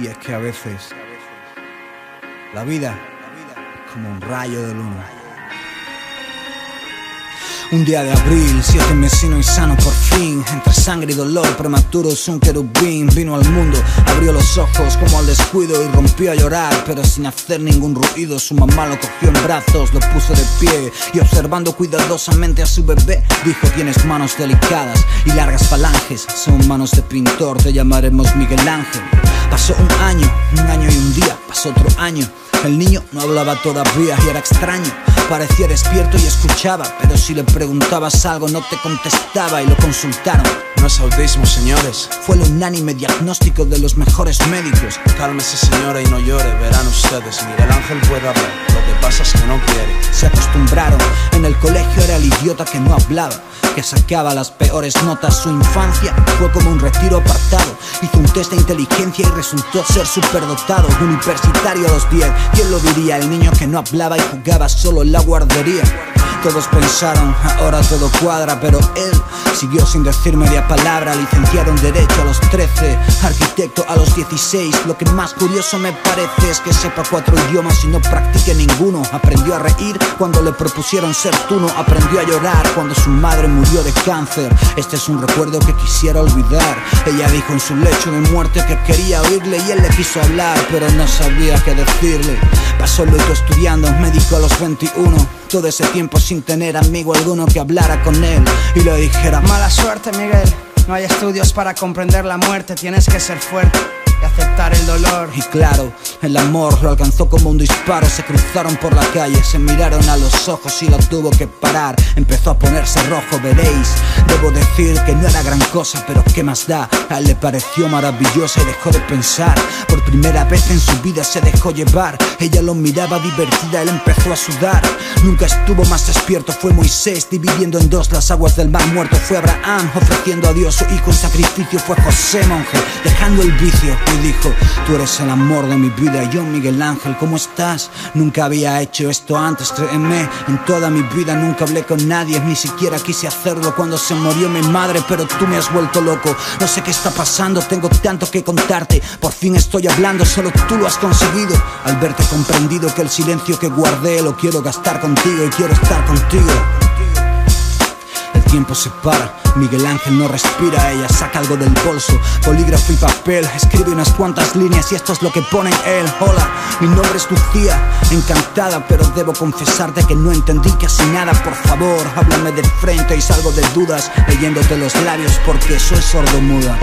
Y es que a veces la vida es como un rayo de luna. Un día de abril, siete mesino y sano por fin Entre sangre y dolor, prematuro es un querubín Vino al mundo, abrió los ojos como al descuido Y rompió a llorar, pero sin hacer ningún ruido Su mamá lo cogió en brazos, lo puso de pie Y observando cuidadosamente a su bebé Dijo, tienes manos delicadas y largas falanges Son manos de pintor, te llamaremos Miguel Ángel Pasó un año, un año y un día, pasó otro año el niño no hablaba todavía y era extraño. Parecía despierto y escuchaba, pero si le preguntabas algo no te contestaba y lo consultaron. No es autismo, señores. Fue el unánime diagnóstico de los mejores médicos. Cálmese, señora, y no llore. Verán ustedes, Miguel Ángel puede hablar. Lo que pasa es que no quiere. Se acostumbraron. En el colegio era el idiota que no hablaba que sacaba las peores notas. Su infancia fue como un retiro apartado. Hizo un test de inteligencia y resultó ser superdotado. Universitario a los 10, ¿quién lo diría? El niño que no hablaba y jugaba solo en la guardería. Todos pensaron, ahora todo cuadra, pero él siguió sin decir media palabra. Licenciado en Derecho a los 13, arquitecto a los 16. Lo que más curioso me parece es que sepa cuatro idiomas y no practique ninguno. Aprendió a reír cuando le propusieron ser tuno. Aprendió a llorar cuando su madre murió de cáncer. Este es un recuerdo que quisiera olvidar. Ella dijo en su lecho de muerte que quería oírle y él le quiso hablar, pero no sabía qué decirle. Pasó luego estudiando médico a los 21 todo ese tiempo sin tener amigo alguno que hablara con él y le dijera Mala suerte Miguel, no hay estudios para comprender la muerte, tienes que ser fuerte y aceptar el dolor. Y claro, el amor lo alcanzó como un disparo. Se cruzaron por la calle, se miraron a los ojos y lo tuvo que parar. Empezó a ponerse rojo, veréis. Debo decir que no era gran cosa, pero ¿qué más da? A él le pareció maravillosa y dejó de pensar. Por primera vez en su vida se dejó llevar. Ella lo miraba divertida, él empezó a sudar. Nunca estuvo más despierto, fue Moisés dividiendo en dos las aguas del mar muerto. Fue Abraham ofreciendo a Dios su hijo en sacrificio. Fue José monje dejando el vicio y dijo, tú eres el amor de mi vida. Yo, Miguel Ángel, ¿cómo estás? Nunca había hecho esto antes, créeme. En toda mi vida nunca hablé con nadie, ni siquiera quise hacerlo cuando se murió mi madre, pero tú me has vuelto loco. No sé qué está pasando, tengo tanto que contarte. Por fin estoy hablando, solo tú lo has conseguido. Al verte comprendido que el silencio que guardé lo quiero gastar y quiero estar contigo tiempo se para. Miguel Ángel no respira, ella saca algo del bolso, polígrafo y papel, escribe unas cuantas líneas y esto es lo que pone él. Hola, mi nombre es Lucía, encantada, pero debo confesarte que no entendí casi nada. Por favor, háblame de frente y salgo de dudas, leyéndote los labios porque soy sordo muda.